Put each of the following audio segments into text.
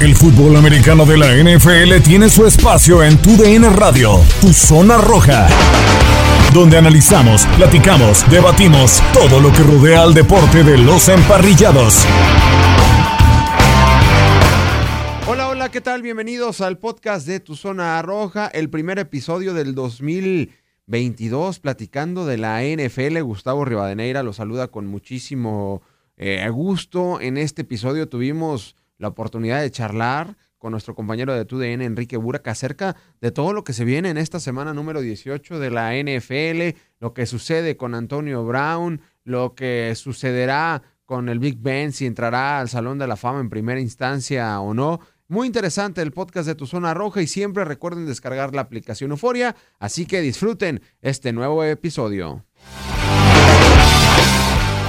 El fútbol americano de la NFL tiene su espacio en Tu DN Radio, Tu Zona Roja, donde analizamos, platicamos, debatimos todo lo que rodea al deporte de los emparrillados. Hola, hola, ¿qué tal? Bienvenidos al podcast de Tu Zona Roja, el primer episodio del 2022, platicando de la NFL. Gustavo Rivadeneira lo saluda con muchísimo eh, gusto. En este episodio tuvimos la oportunidad de charlar con nuestro compañero de TUDN, Enrique Burak, acerca de todo lo que se viene en esta semana número 18 de la NFL, lo que sucede con Antonio Brown, lo que sucederá con el Big Ben, si entrará al Salón de la Fama en primera instancia o no. Muy interesante el podcast de Tu Zona Roja y siempre recuerden descargar la aplicación Euforia, así que disfruten este nuevo episodio.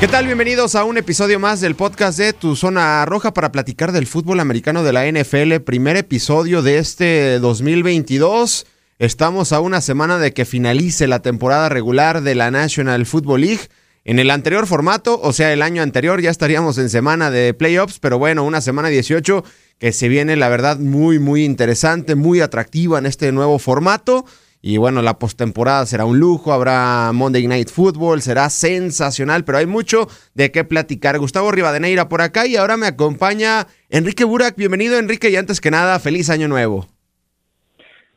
¿Qué tal? Bienvenidos a un episodio más del podcast de Tu Zona Roja para platicar del fútbol americano de la NFL. Primer episodio de este 2022. Estamos a una semana de que finalice la temporada regular de la National Football League. En el anterior formato, o sea, el año anterior, ya estaríamos en semana de playoffs, pero bueno, una semana 18 que se viene, la verdad, muy, muy interesante, muy atractiva en este nuevo formato. Y bueno, la postemporada será un lujo, habrá Monday Night Football, será sensacional, pero hay mucho de qué platicar. Gustavo Rivadeneira por acá y ahora me acompaña Enrique Burak. Bienvenido, Enrique, y antes que nada, feliz año nuevo.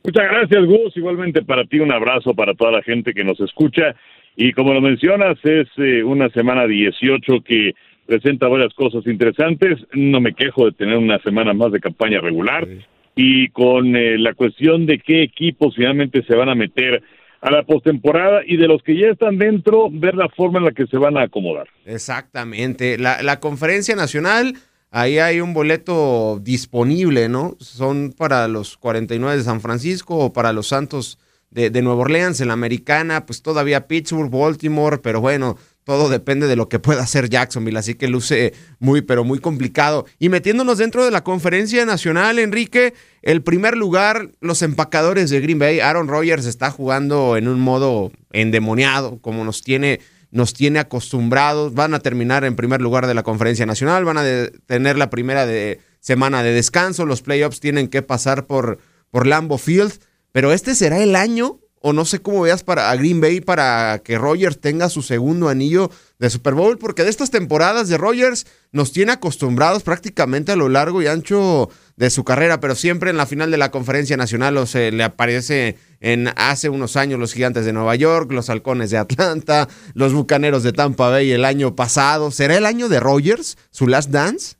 Muchas gracias, Gus. Igualmente para ti un abrazo para toda la gente que nos escucha. Y como lo mencionas, es eh, una semana 18 que presenta varias cosas interesantes. No me quejo de tener una semana más de campaña regular. Sí y con eh, la cuestión de qué equipos finalmente se van a meter a la postemporada y de los que ya están dentro, ver la forma en la que se van a acomodar. Exactamente. La, la conferencia nacional, ahí hay un boleto disponible, ¿no? Son para los 49 de San Francisco o para los Santos de, de Nueva Orleans, en la americana, pues todavía Pittsburgh, Baltimore, pero bueno, todo depende de lo que pueda hacer Jacksonville, así que luce muy, pero muy complicado. Y metiéndonos dentro de la conferencia nacional, Enrique, el primer lugar, los empacadores de Green Bay, Aaron Rodgers está jugando en un modo endemoniado, como nos tiene, nos tiene acostumbrados. Van a terminar en primer lugar de la conferencia nacional, van a tener la primera de, semana de descanso, los playoffs tienen que pasar por, por Lambo Field, pero este será el año o no sé cómo veas para a Green Bay para que Rogers tenga su segundo anillo de Super Bowl, porque de estas temporadas de Rogers nos tiene acostumbrados prácticamente a lo largo y ancho de su carrera, pero siempre en la final de la conferencia nacional o se le aparece en hace unos años los gigantes de Nueva York, los halcones de Atlanta, los bucaneros de Tampa Bay el año pasado. ¿Será el año de Rogers, su last dance?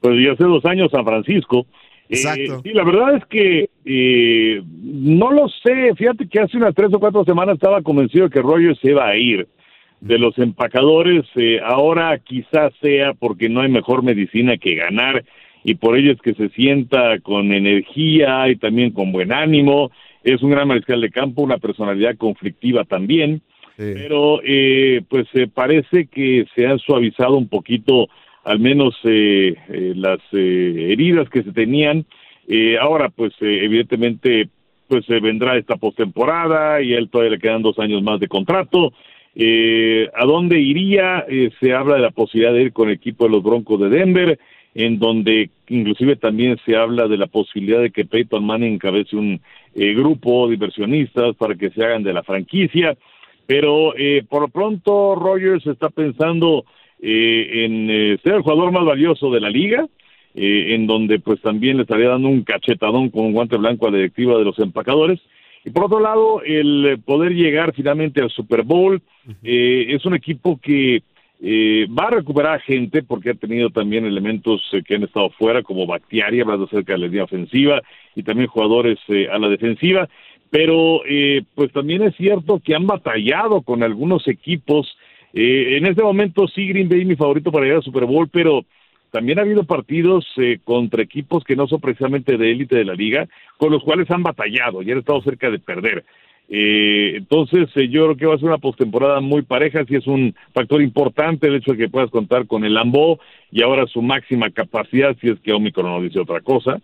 Pues ya hace dos años San Francisco. Exacto. sí, la verdad es que eh, no lo sé. Fíjate que hace unas tres o cuatro semanas estaba convencido de que Rogers se iba a ir de los empacadores. Eh, ahora quizás sea porque no hay mejor medicina que ganar y por ello es que se sienta con energía y también con buen ánimo. Es un gran mariscal de campo, una personalidad conflictiva también. Pero eh, pues parece que se han suavizado un poquito al menos eh, eh, las eh, heridas que se tenían. ahora, pues evidentemente, pues vendrá esta postemporada y a él todavía le quedan dos años más de contrato. ¿A dónde iría? se habla de la posibilidad de ir con el equipo de los Broncos de Denver, en donde inclusive también se habla de la posibilidad de que Peyton Manning encabece un grupo de inversionistas para que se hagan de la franquicia. Pero por lo pronto Rogers está pensando eh, en eh, ser el jugador más valioso de la liga, eh, en donde pues también le estaría dando un cachetadón con un guante blanco a la directiva de los empacadores. Y por otro lado, el poder llegar finalmente al Super Bowl, es un equipo que va a recuperar gente porque ha tenido también elementos que han estado fuera, como Bactiari, hablando acerca de la línea ofensiva, y también jugadores a la defensiva. Pero pues también es cierto que han batallado con algunos equipos eh, en este momento sí, Green Bay mi favorito para llegar al Super Bowl, pero también ha habido partidos eh, contra equipos que no son precisamente de élite de la liga, con los cuales han batallado y han estado cerca de perder. Eh, entonces, eh, yo creo que va a ser una postemporada muy pareja, si es un factor importante el hecho de que puedas contar con el Lambo y ahora su máxima capacidad, si es que Omicron no dice otra cosa.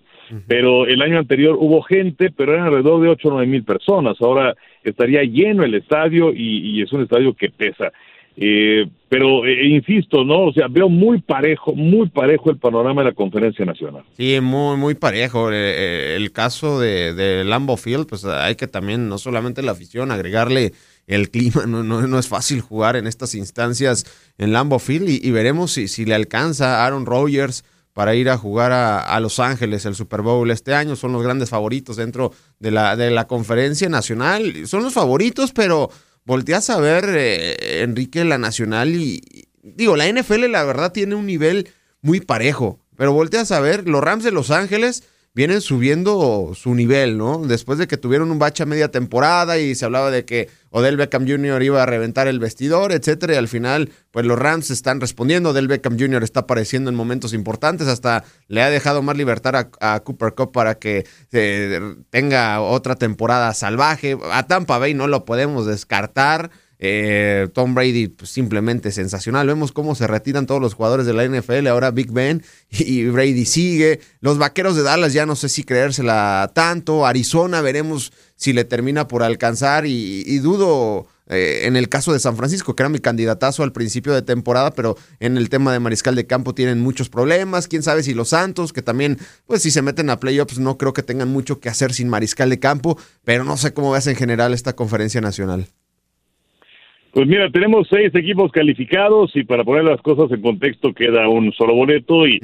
Pero el año anterior hubo gente, pero eran alrededor de 8 o 9 mil personas. Ahora estaría lleno el estadio y es un estadio que pesa. Eh, pero eh, insisto, ¿no? O sea, veo muy parejo, muy parejo el panorama de la conferencia nacional. Sí, muy, muy parejo. Eh, el caso de, de, Lambo Field, pues hay que también, no solamente la afición, agregarle el clima. No, no, es fácil jugar en estas instancias en Lambo Field y, veremos si, si le alcanza Aaron Rodgers para ir a jugar a, a, Los Ángeles el Super Bowl este año. Son los grandes favoritos dentro de la, de la conferencia nacional. Son los favoritos, pero volteas a ver, eh, Enrique, la Nacional y, digo, la NFL la verdad tiene un nivel muy parejo, pero volteas a ver, los Rams de Los Ángeles vienen subiendo su nivel, ¿no? Después de que tuvieron un bache a media temporada y se hablaba de que Odell Beckham Jr. iba a reventar el vestidor, etcétera, y al final, pues los Rams están respondiendo. Odell Beckham Jr. está apareciendo en momentos importantes, hasta le ha dejado más libertad a, Cooper Cup para que eh, tenga otra temporada salvaje. A Tampa Bay no lo podemos descartar. Eh, Tom Brady pues, simplemente sensacional. Vemos cómo se retiran todos los jugadores de la NFL. Ahora Big Ben y, Brady sigue. Los vaqueros de Dallas ya no sé si creérsela tanto. Arizona veremos si le termina por alcanzar. Y, dudo eh, en el caso de San Francisco, que era mi candidatazo al principio de temporada, pero en el tema de mariscal de campo tienen muchos problemas. Quién sabe si los Santos, que también, pues si se meten a playoffs, no creo que tengan mucho que hacer sin mariscal de campo. Pero no sé cómo ves en general esta conferencia nacional. Pues mira, tenemos seis equipos calificados y para poner las cosas en contexto queda un solo boleto y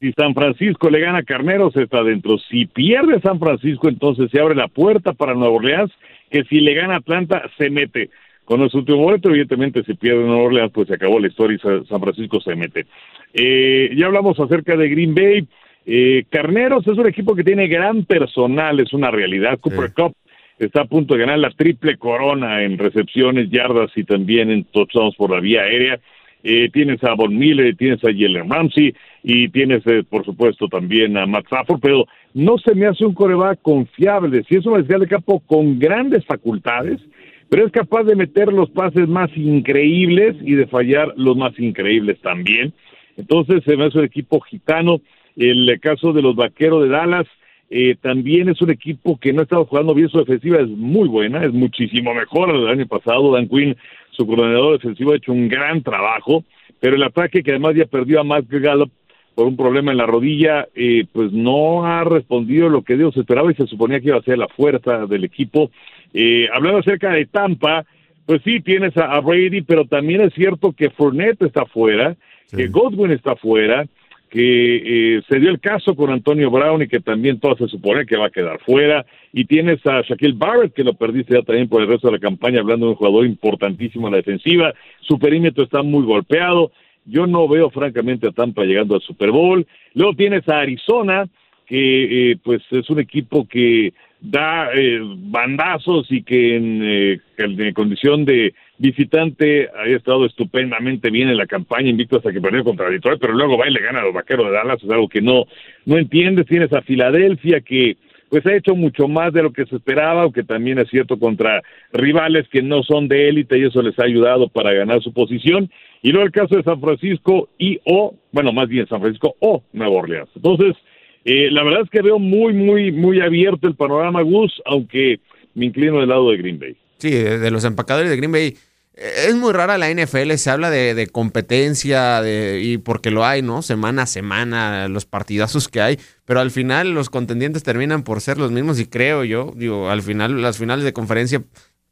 si San Francisco le gana a Carneros está dentro. Si pierde San Francisco entonces se abre la puerta para Nueva Orleans que si le gana Atlanta se mete. Con el último boleto evidentemente si pierde Nueva Orleans pues se acabó la historia y San Francisco se mete. Eh, ya hablamos acerca de Green Bay. Eh, Carneros es un equipo que tiene gran personal, es una realidad. Cooper Cup está a punto de ganar la triple corona en recepciones, yardas y también en touchdowns por la vía aérea. Eh, tienes a Von Miller, tienes a Jalen Ramsey y tienes, eh, por supuesto, también a Matt Stafford, pero no se me hace un coreback confiable. Si es un mariscal de campo con grandes facultades, pero es capaz de meter los pases más increíbles y de fallar los más increíbles también. Entonces se me hace un equipo gitano. El caso de los vaqueros de Dallas, eh, también es un equipo que no ha estado jugando bien, su defensiva es muy buena, es muchísimo mejor del año pasado. Dan Quinn, su coordinador defensivo, ha hecho un gran trabajo, pero el ataque que además ya perdió a Matt Gallup por un problema en la rodilla, eh, pues no ha respondido lo que Dios esperaba y se suponía que iba a ser la fuerza del equipo. Eh, hablando acerca de Tampa, pues sí, tienes a, Brady, pero también es cierto que Fournette está fuera, que Godwin está fuera, que eh, se dio el caso con Antonio Brown y que también todo se supone que va a quedar fuera. Y tienes a Shaquille Barrett, que lo perdiste ya también por el resto de la campaña, hablando de un jugador importantísimo en la defensiva. Su perímetro está muy golpeado. Yo no veo francamente a Tampa llegando al Super Bowl. Luego tienes a Arizona, que eh, pues es un equipo que da eh, bandazos y que en, eh, en, condición de visitante ha estado estupendamente bien en la campaña, invicto hasta que perdió contra Detroit, pero luego va y le gana a los vaqueros de Dallas, es algo que no, no entiendes. Tienes a Filadelfia que pues ha hecho mucho más de lo que se esperaba, aunque también es cierto contra rivales que no son de élite y eso les ha ayudado para ganar su posición. Y luego el caso de San Francisco y o, bueno, más bien San Francisco o Nueva Orleans. Entonces, eh, la verdad es que veo muy, muy, muy abierto el panorama Gus, aunque me inclino del lado de Green Bay. Sí, de los empacadores de Green Bay. Es muy rara la NFL, se habla de, competencia de, y porque lo hay, ¿no? Semana a semana, los partidazos que hay, pero al final los contendientes terminan por ser los mismos y creo yo, digo, al final las finales de conferencia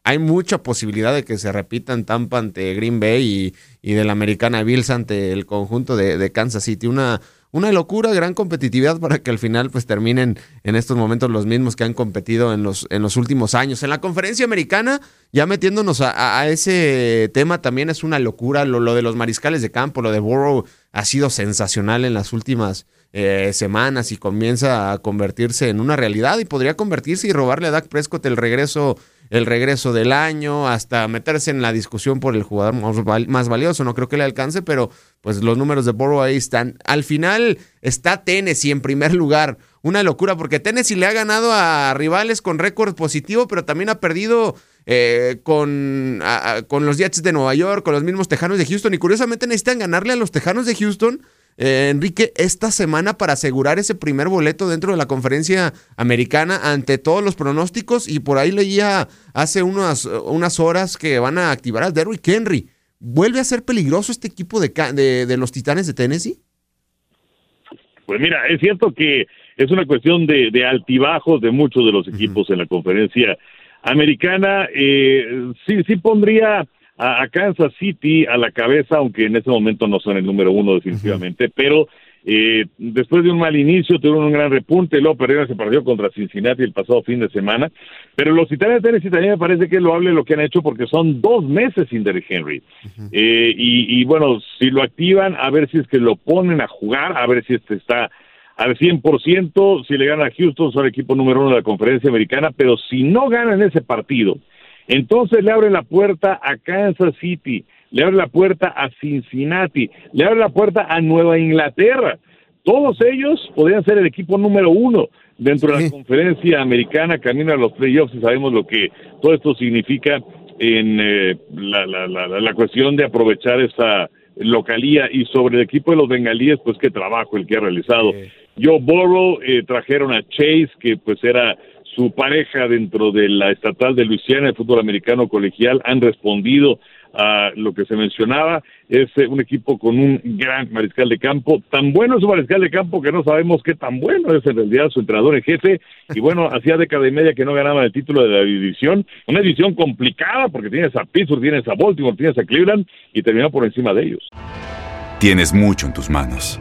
hay mucha posibilidad de que se repitan Tampa ante Green Bay y, y de la americana Bills ante el conjunto de, de Kansas City. Una, una locura, gran competitividad para que al final pues terminen en estos momentos los mismos que han competido en los, en los últimos años. En la conferencia americana, ya metiéndonos a, ese tema, también es una locura lo, lo, de los mariscales de campo, lo de Burrow ha sido sensacional en las últimas eh, semanas y comienza a convertirse en una realidad y podría convertirse y robarle a Dak Prescott el regreso el regreso del año, hasta meterse en la discusión por el jugador más, valioso. No creo que le alcance, pero pues los números de Burrow ahí están. Al final está Tennessee en primer lugar. Una locura, porque Tennessee le ha ganado a rivales con récord positivo, pero también ha perdido eh, con, con los Jets de Nueva York, con los mismos Tejanos de Houston. Y curiosamente necesitan ganarle a los Tejanos de Houston eh, Enrique, esta semana para asegurar ese primer boleto dentro de la conferencia americana ante todos los pronósticos y por ahí leía hace unas, unas horas que van a activar a Derrick Henry. ¿Vuelve a ser peligroso este equipo de, de, los Titanes de Tennessee? Pues mira, es cierto que es una cuestión de, altibajos de muchos de los equipos en la conferencia americana. Eh, sí, sí pondría a, Kansas City a la cabeza, aunque en ese momento no son el número uno definitivamente, pero eh, después de un mal inicio tuvieron un gran repunte, luego perdieron ese partido contra Cincinnati el pasado fin de semana, pero los Titanes de Tennessee también me parece que es loable lo que han hecho porque son dos meses sin Derrick Henry. Eh, y, y, bueno, si lo activan, a ver si es que lo ponen a jugar, a ver si este está al 100%, si le gana a Houston, son el equipo número uno de la conferencia americana, pero si no ganan ese partido, entonces le abre la puerta a Kansas City, le abre la puerta a Cincinnati, le abre la puerta a Nueva Inglaterra. Todos ellos podrían ser el equipo número uno dentro de la conferencia americana, camino a los playoffs y sabemos lo que todo esto significa en eh, la, la, la, cuestión de aprovechar esa localía y sobre el equipo de los bengalíes, pues qué trabajo el que ha realizado. Yo Burrow eh, trajeron a Chase, que pues era su pareja dentro de la estatal de Luisiana, el fútbol americano colegial, han respondido a lo que se mencionaba. Es eh, un equipo con un gran mariscal de campo. Tan bueno es su mariscal de campo que no sabemos qué tan bueno es en realidad su entrenador en jefe. Y bueno, hacía década y media que no ganaba el título de la división. Una división complicada porque tienes a Pittsburgh, tienes a Baltimore, tienes a Cleveland y terminó por encima de ellos. Tienes mucho en tus manos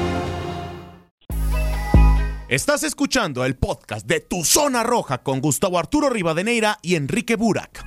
Estás escuchando el podcast de Tu Zona Roja con Gustavo Arturo Rivadeneira y Enrique Burak.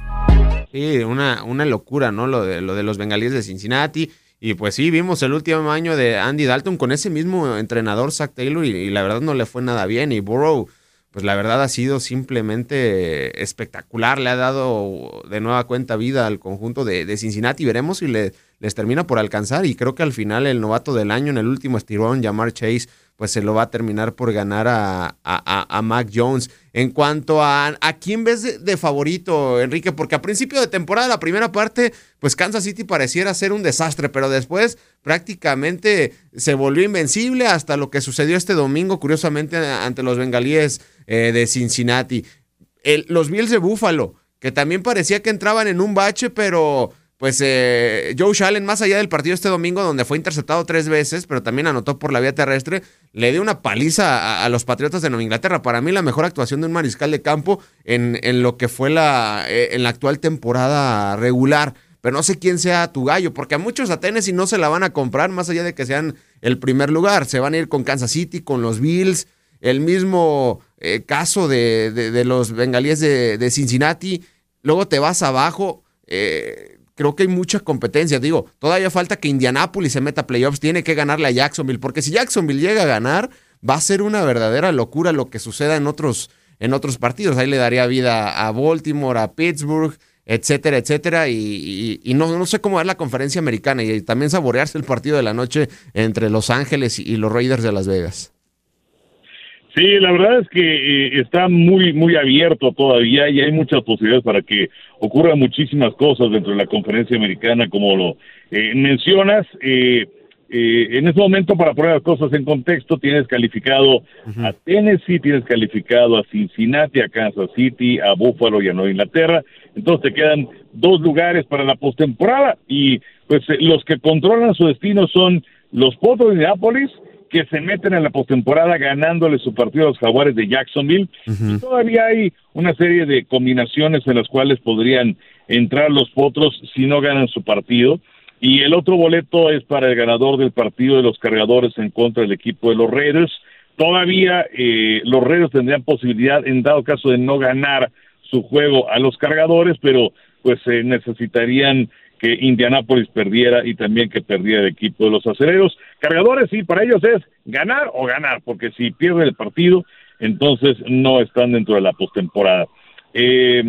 Sí, una, una locura, ¿no? Lo de, lo de los bengalíes de Cincinnati. Y pues sí, vimos el último año de Andy Dalton con ese mismo entrenador, Zach Taylor, y, la verdad no le fue nada bien. Y Burrow, pues la verdad ha sido simplemente espectacular. Le ha dado de nueva cuenta vida al conjunto de, de Cincinnati. Veremos si le, les termina por alcanzar. Y creo que al final el novato del año en el último estirón, Jamar Chase, pues se lo va a terminar por ganar a, a, Mac Jones. En cuanto a, a quién ves de, favorito, Enrique, porque a principio de temporada, la primera parte, pues Kansas City pareciera ser un desastre, pero después prácticamente se volvió invencible hasta lo que sucedió este domingo, curiosamente, ante los bengalíes eh, de Cincinnati. los Bills de Buffalo, que también parecía que entraban en un bache, pero pues eh, Joe Shallen, más allá del partido este domingo, donde fue interceptado tres veces, pero también anotó por la vía terrestre, le dio una paliza a, los Patriotas de Nueva Inglaterra. Para mí, la mejor actuación de un mariscal de campo en, en lo que fue la, eh, en la actual temporada regular. Pero no sé quién sea tu gallo, porque a muchos a Tennessee no se la van a comprar, más allá de que sean el primer lugar. Se van a ir con Kansas City, con los Bills, el mismo eh, caso de, de, los bengalíes de, de, Cincinnati. Luego te vas abajo. Eh, creo que hay mucha competencia. Digo, todavía falta que Indianapolis se meta a playoffs, tiene que ganarle a Jacksonville, porque si Jacksonville llega a ganar, va a ser una verdadera locura lo que suceda en otros, en otros partidos. Ahí le daría vida a Baltimore, a Pittsburgh, etcétera, etcétera. Y, no, no, sé cómo ver la conferencia americana y también saborearse el partido de la noche entre Los Ángeles y los Raiders de Las Vegas. Sí, la verdad es que eh, está muy, muy abierto todavía y hay muchas posibilidades para que ocurran muchísimas cosas dentro de la conferencia americana, como lo eh, mencionas. Eh, en este momento, para poner las cosas en contexto, tienes calificado a Tennessee, tienes calificado a Cincinnati, a Kansas City, a Buffalo y a Nueva Inglaterra. Entonces te quedan dos lugares para la postemporada y pues los que controlan su destino son los Potros de Indianapolis que se meten en la postemporada ganándole su partido a los Jaguares de Jacksonville. y todavía hay una serie de combinaciones en las cuales podrían entrar los potros si no ganan su partido. Y el otro boleto es para el ganador del partido de los cargadores en contra del equipo de los Raiders. Todavía eh, los Raiders tendrían posibilidad, en dado caso de no ganar su juego a los cargadores, pero pues eh, necesitarían que Indianápolis perdiera y también que perdiera el equipo de los aceleros. Cargadores, sí, para ellos es ganar o ganar, porque si pierden el partido, entonces no están dentro de la postemporada. Eh,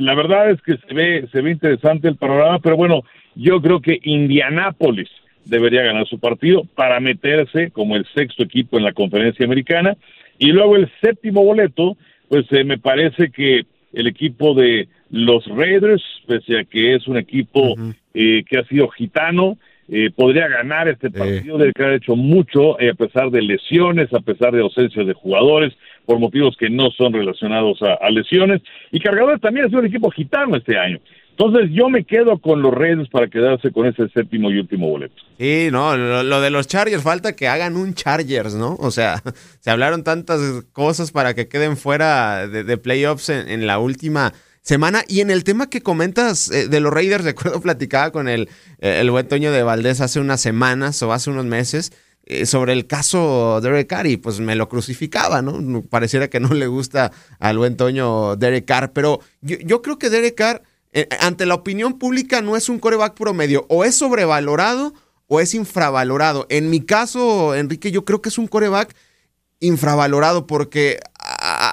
la verdad es que se ve, se ve interesante el panorama, pero bueno, yo creo que Indianápolis debería ganar su partido para meterse como el sexto equipo en la conferencia americana. Y luego el séptimo boleto, pues eh, me parece que el equipo de los Raiders, pese a que es un equipo eh, que ha sido gitano, eh, podría ganar este partido, de que ha hecho mucho, a pesar de lesiones, a pesar de ausencia de jugadores, por motivos que no son relacionados a, a lesiones. Y Cargadores también es un equipo gitano este año. Entonces yo me quedo con los Reyes para quedarse con ese séptimo y último boleto. Sí, no, lo, de los Chargers, falta que hagan un Chargers, ¿no? O sea, se hablaron tantas cosas para que queden fuera de, playoffs en, la última semana. Y en el tema que comentas eh, de los Raiders, recuerdo platicaba con el, el buen Toño de Valdés hace unas semanas o hace unos meses eh, sobre el caso Derek Carr y pues me lo crucificaba, ¿no? Pareciera que no le gusta al buen Toño Derek Carr, pero yo, yo creo que Derek Carr eh, ante la opinión pública no es un coreback promedio, o es sobrevalorado o es infravalorado. En mi caso, Enrique, yo creo que es un coreback infravalorado porque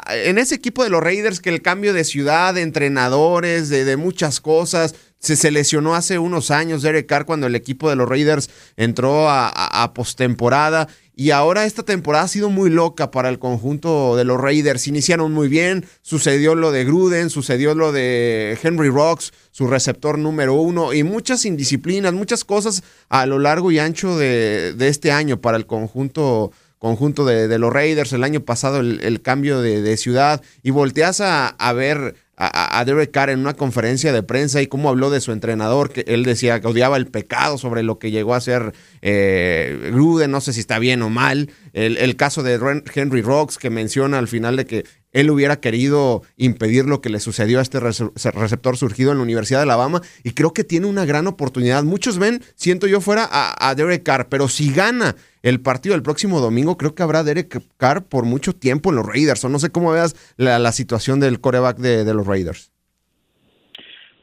en ese equipo de los Raiders que el cambio de ciudad, de entrenadores, de, muchas cosas, se, se, lesionó hace unos años Derek Carr cuando el equipo de los Raiders entró a, a postemporada y ahora esta temporada ha sido muy loca para el conjunto de los Raiders. Iniciaron muy bien, sucedió lo de Gruden, sucedió lo de Henry Rocks, su receptor número uno, y muchas indisciplinas, muchas cosas a lo largo y ancho de, este año para el conjunto conjunto de, los Raiders, el año pasado el, cambio de, ciudad, y volteas a, a ver a, Derek Carr en una conferencia de prensa y cómo habló de su entrenador, que él decía que odiaba el pecado sobre lo que llegó a ser eh, Gruden, no sé si está bien o mal. El, caso de Henry Rocks, que menciona al final de que él hubiera querido impedir lo que le sucedió a este receptor surgido en la Universidad de Alabama y creo que tiene una gran oportunidad. Muchos ven, siento yo fuera a, a Derek Carr, pero si gana el partido del próximo domingo, creo que habrá Derek Carr por mucho tiempo en los Raiders. O no sé cómo veas la, situación del coreback de, los Raiders.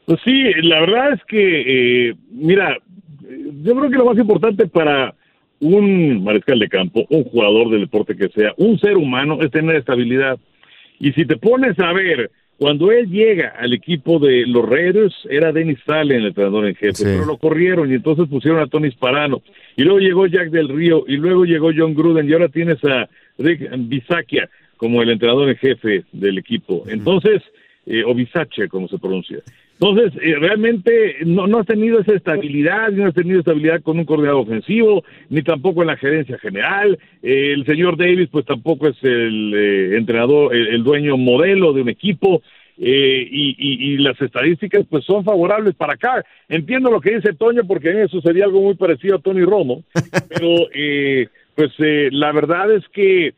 Pues sí, la verdad es que, eh, mira, yo creo que lo más importante para un mariscal de campo, un jugador del deporte que sea, un ser humano, es tener estabilidad. Y si te pones a ver cuando él llega al equipo de los Raiders, era Dennis Salen el entrenador en jefe, pero lo corrieron y entonces pusieron a Tony Sparano. Y luego llegó Jack del Río y luego llegó John Gruden y ahora tienes a Rick Bisakia como el entrenador en jefe del equipo. Entonces, eh, o Bisache, como se pronuncia. Entonces, eh, realmente no, no has tenido esa estabilidad, no has tenido estabilidad con un coordinador ofensivo, ni tampoco en la gerencia general. Eh, el señor Davis, pues tampoco es el eh, entrenador, el, dueño modelo de un equipo. y, y, las estadísticas pues son favorables para acá. Entiendo lo que dice Toño porque a mí me sucedía algo muy parecido a Tony Romo, pero pues la verdad es que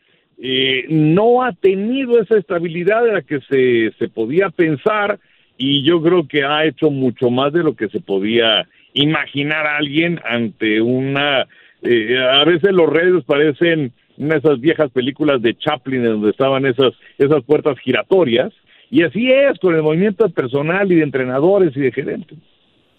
no ha tenido esa estabilidad de la que se, se podía pensar y yo creo que ha hecho mucho más de lo que se podía imaginar a alguien ante una... Eh, a veces los redes parecen una de esas viejas películas de Chaplin donde estaban esas, esas puertas giratorias, y así es con el movimiento personal y de entrenadores y de gerentes.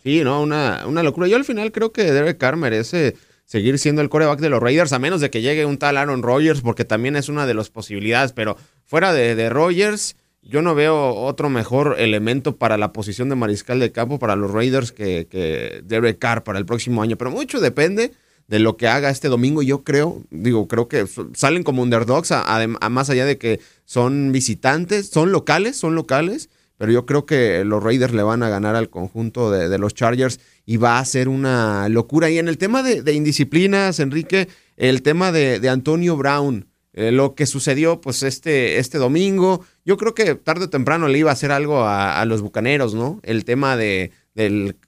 Sí, no, una, una locura. Yo al final creo que Derek Carr merece seguir siendo el coreback de los Raiders, a menos de que llegue un tal Aaron Rodgers, porque también es una de las posibilidades, pero fuera de, de Rodgers, yo no veo otro mejor elemento para la posición de mariscal de campo para los Raiders que, que Derek Carr para el próximo año. Pero mucho depende de lo que haga este domingo. Yo creo, digo, creo que salen como underdogs, a, más allá de que son visitantes, son locales, son locales. Pero yo creo que los Raiders le van a ganar al conjunto de, los Chargers y va a ser una locura. Y en el tema de, indisciplinas, Enrique, el tema de, de Antonio Brown, eh, lo que sucedió pues este, este domingo. Yo creo que tarde o temprano le iba a hacer algo a, los bucaneros, ¿no? El tema de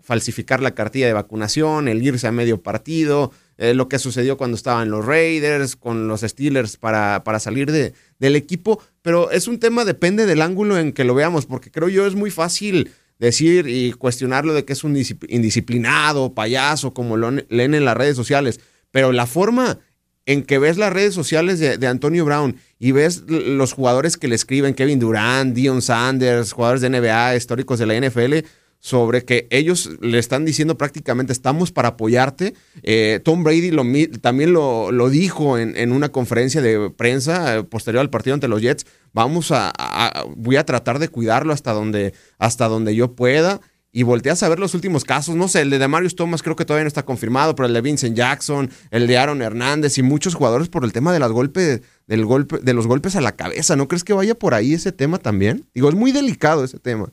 falsificar la cartilla de vacunación, el irse a medio partido, eh, lo que sucedió cuando estaban los Raiders, con los Steelers para, para salir de, del equipo, pero es un tema, depende del ángulo en que lo veamos, porque creo yo es muy fácil decir y cuestionarlo de que es un indisciplinado, payaso, como lo leen en las redes sociales, pero la forma en que ves las redes sociales de, Antonio Brown y ves los jugadores que le escriben, Kevin Durant, Dion Sanders, jugadores de NBA, históricos de la NFL, sobre que ellos le están diciendo prácticamente estamos para apoyarte. Eh, Tom Brady también lo, lo dijo en, una conferencia de prensa eh, posterior al partido ante los Jets. Vamos a, voy a tratar de cuidarlo hasta donde, hasta donde yo pueda y volteas a ver los últimos casos, no sé, el de Marius Thomas creo que todavía no está confirmado, pero el de Vincent Jackson, el de Aaron Hernández y muchos jugadores por el tema de las golpes, del golpe, de los golpes a la cabeza. ¿No crees que vaya por ahí ese tema también? Digo, es muy delicado ese tema.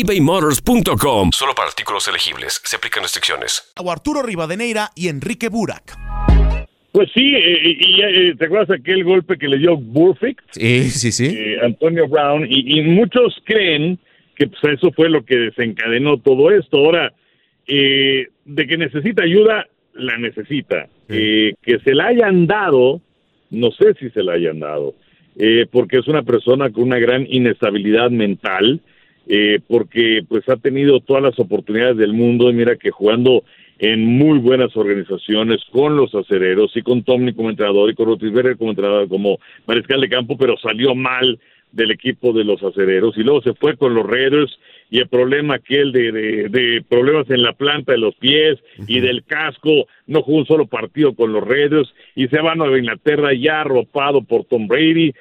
ebaymotors.com. Solo para artículos elegibles. Se aplican restricciones. Arturo Rivadeneira y Enrique Burak. Pues sí, eh, y, eh, ¿te acuerdas aquel golpe que le dio Burfict? Sí, sí, sí. Eh, Antonio Brown, y, muchos creen que pues, eso fue lo que desencadenó todo esto. Ahora, de que necesita ayuda, la necesita. que se la hayan dado, no sé si se la hayan dado, porque es una persona con una gran inestabilidad mental, eh, porque pues ha tenido todas las oportunidades del mundo y mira que jugando en muy buenas organizaciones con los acereros y con Tommy como entrenador y con Rotisberger como entrenador, como mariscal de campo, pero salió mal del equipo de los acereros y luego se fue con los Raiders y el problema aquel de, de, problemas en la planta de los pies y del casco, no jugó un solo partido con los Raiders y se va a Nueva Inglaterra ya arropado por Tom Brady,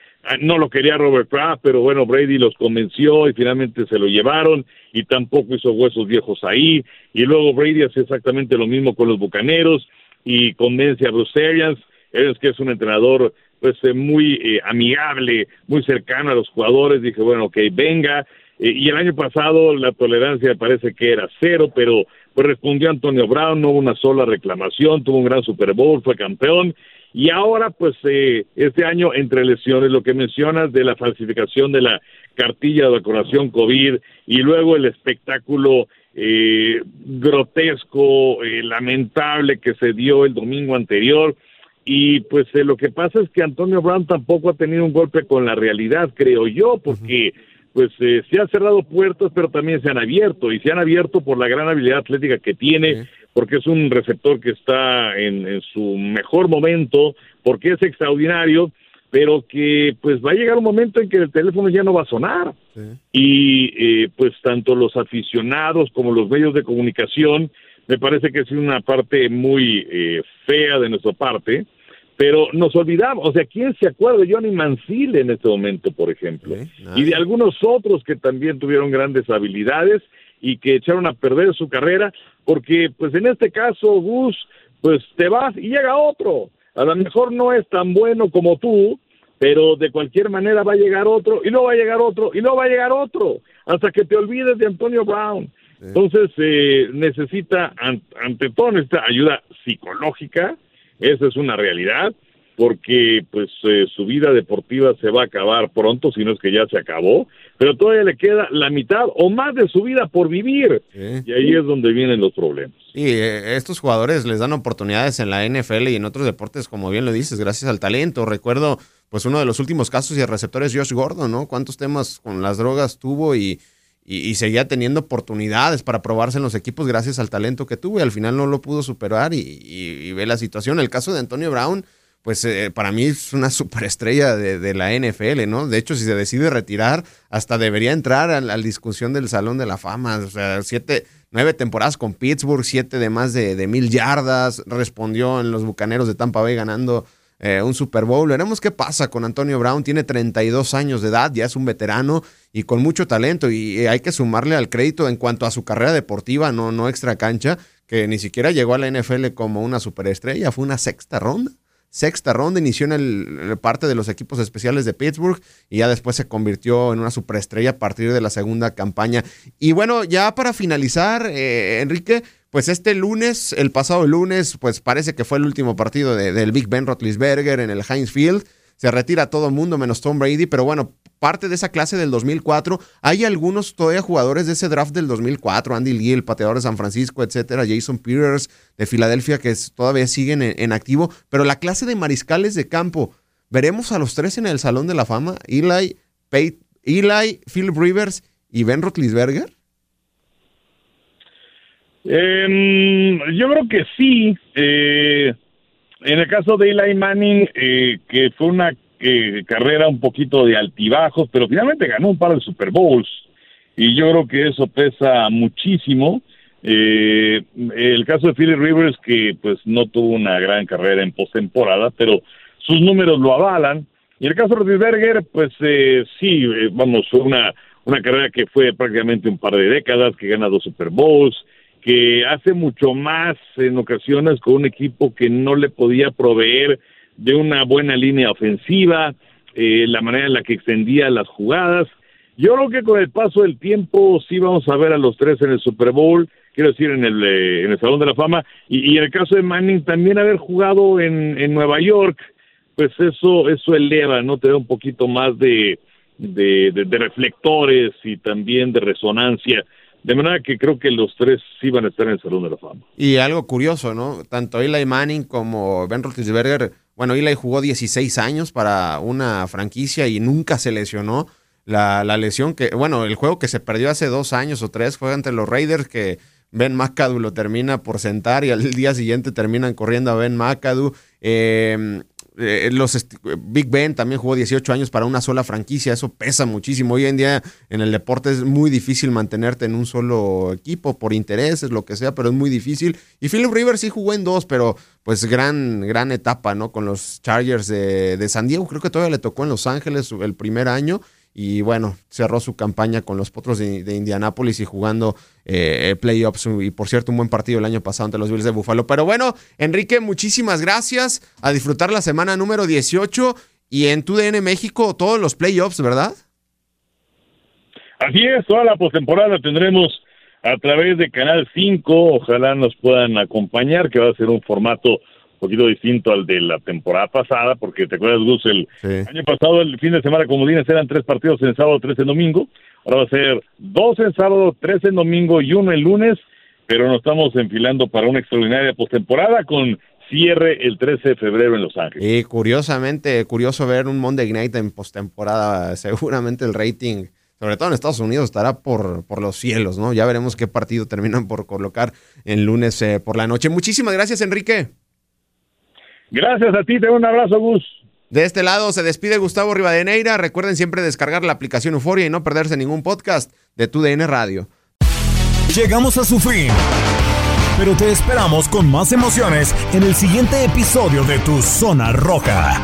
no lo quería Robert Kraft, pero bueno, Brady los convenció y finalmente se lo llevaron y tampoco hizo huesos viejos ahí. Y luego Brady hace exactamente lo mismo con los Bucaneros y convence a Bruce Arians, es que es un entrenador pues eh, muy eh, amigable, muy cercano a los jugadores. Dije, bueno, ok, venga. Eh, y el año pasado la tolerancia parece que era cero, pero pues respondió Antonio Brown, no hubo una sola reclamación, tuvo un gran Super Bowl, fue campeón y ahora, pues, eh, este año, entre lesiones, lo que mencionas de la falsificación de la cartilla de vacunación COVID y luego el espectáculo eh, grotesco, eh, lamentable que se dio el domingo anterior. Y pues lo que pasa es que Antonio Brown tampoco ha tenido un golpe con la realidad, creo yo, porque pues se han cerrado puertas, pero también se han abierto, y se han abierto por la gran habilidad atlética que tiene, porque es un receptor que está en, su mejor momento, porque es extraordinario, pero que pues va a llegar un momento en que el teléfono ya no va a sonar. Y eh, pues tanto los aficionados como los medios de comunicación, me parece que es una parte muy eh, fea de nuestra parte, pero nos olvidamos, o sea, ¿quién se acuerda de Johnny Mancille en este momento, por ejemplo? y de algunos otros que también tuvieron grandes habilidades y que echaron a perder su carrera, porque pues en este caso, Gus, pues te vas y llega otro. A lo mejor no es tan bueno como tú, pero de cualquier manera va a llegar otro, y luego va a llegar otro, y luego va a llegar otro, hasta que te olvides de Antonio Brown. Entonces, eh, necesita, ante todo, necesita ayuda psicológica, esa es una realidad, porque pues eh, su vida deportiva se va a acabar pronto, si no es que ya se acabó, pero todavía le queda la mitad o más de su vida por vivir. Y ahí es donde vienen los problemas. Y eh, estos jugadores les dan oportunidades en la NFL y en otros deportes, como bien lo dices, gracias al talento. Recuerdo pues uno de los últimos casos y receptores Josh Gordon, ¿no? Cuántos temas con las drogas tuvo y, y, seguía teniendo oportunidades para probarse en los equipos gracias al talento que tuvo y al final no lo pudo superar y, y ve la situación. El caso de Antonio Brown pues eh, para mí es una superestrella de, la NFL, ¿no? De hecho, si se decide retirar, hasta debería entrar a la discusión del Salón de la Fama. O sea, siete, nueve temporadas con Pittsburgh, siete de más de, mil yardas, respondió en los Bucaneros de Tampa Bay ganando eh, un Super Bowl. Veremos qué pasa con Antonio Brown. Tiene 32 años de edad, ya es un veterano y con mucho talento. Y hay que sumarle al crédito en cuanto a su carrera deportiva, no, no extra cancha, que ni siquiera llegó a la NFL como una superestrella, fue una sexta ronda sexta ronda, inició en el, parte de los equipos especiales de Pittsburgh y ya después se convirtió en una superestrella a partir de la segunda campaña. Y bueno, ya para finalizar, eh, Enrique, pues este lunes, el pasado lunes, pues parece que fue el último partido del Big Ben Roethlisberger en el Heinz Field. Se retira todo el mundo menos Tom Brady, pero bueno, parte de esa clase del 2004. Hay algunos todavía jugadores de ese draft del 2004, Andy Lee, el pateador de San Francisco, etcétera, Jason Peters de Filadelfia, que todavía siguen en, activo. Pero la clase de mariscales de campo, veremos a los tres en el Salón de la Fama: Eli, Eli Philip Rivers y Ben Roethlisberger. Em, yo creo que sí. Eh, en el caso de Eli Manning, eh, que fue una carrera un poquito de altibajos, pero finalmente ganó un par de Super Bowls y yo creo que eso pesa muchísimo. Eh, el caso de Philly Rivers, que pues no tuvo una gran carrera en postemporada, pero sus números lo avalan. Y el caso de Rodríguez pues eh, sí, eh, vamos, una, una carrera que fue prácticamente un par de décadas, que gana dos Super Bowls, que hace mucho más en ocasiones con un equipo que no le podía proveer de una buena línea ofensiva, eh, la manera en la que extendía las jugadas. Yo creo que con el paso del tiempo sí vamos a ver a los tres en el Super Bowl, quiero decir, en el, eh, en el Salón de la Fama, y, en el caso de Manning también haber jugado en, en Nueva York, pues eso, eso eleva, ¿no? Te da un poquito más de, de, de reflectores y también de resonancia de manera que creo que los tres sí van a estar en el Salón de la Fama. Y algo curioso, ¿no? Tanto Eli Manning como Ben Roethlisberger, bueno, Eli jugó 16 años para una franquicia y nunca se lesionó. La, la, lesión que, bueno, el juego que se perdió hace dos años o tres fue ante los Raiders que Ben McAdoo lo termina por sentar y al día siguiente terminan corriendo a Ben McAdoo. Eh, eh, los Big Ben también jugó 18 años para una sola franquicia, eso pesa muchísimo. Hoy en día en el deporte es muy difícil mantenerte en un solo equipo por intereses, lo que sea, pero es muy difícil. Y Philip Rivers sí jugó en dos, pero pues gran, gran etapa, ¿no? Con los Chargers de, de San Diego, creo que todavía le tocó en Los Ángeles el primer año y bueno, cerró su campaña con los Potros de, Indianápolis y jugando eh, playoffs y por cierto un buen partido el año pasado ante los Bills de Buffalo. Pero bueno, Enrique, muchísimas gracias. A disfrutar la semana número 18 y en TUDN México todos los playoffs, ¿verdad? Así es, toda la postemporada tendremos a través de Canal 5. Ojalá nos puedan acompañar, que va a ser un formato poquito distinto al de la temporada pasada, porque te acuerdas, Gus, el año pasado, el fin de semana comodines eran tres partidos en sábado, tres en domingo. Ahora va a ser dos en sábado, tres en domingo y uno el lunes, pero nos estamos enfilando para una extraordinaria postemporada con cierre el 13 de febrero en Los Ángeles. Y curiosamente, curioso ver un Monday Night en postemporada. Seguramente el rating, sobre todo en Estados Unidos, estará por, por los cielos, ¿no? Ya veremos qué partido terminan por colocar el lunes eh, por la noche. Muchísimas gracias, Enrique. Gracias a ti, te un abrazo, Gus. De este lado se despide Gustavo Rivadeneira. Recuerden siempre descargar la aplicación Euforia y no perderse ningún podcast de tu DN Radio. Llegamos a su fin. Pero te esperamos con más emociones en el siguiente episodio de Tu Zona Roja.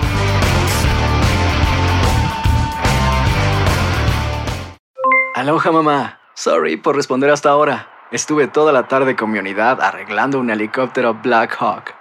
Aloha mamá. Sorry por responder hasta ahora. Estuve toda la tarde con mi unidad arreglando un helicóptero Black Hawk.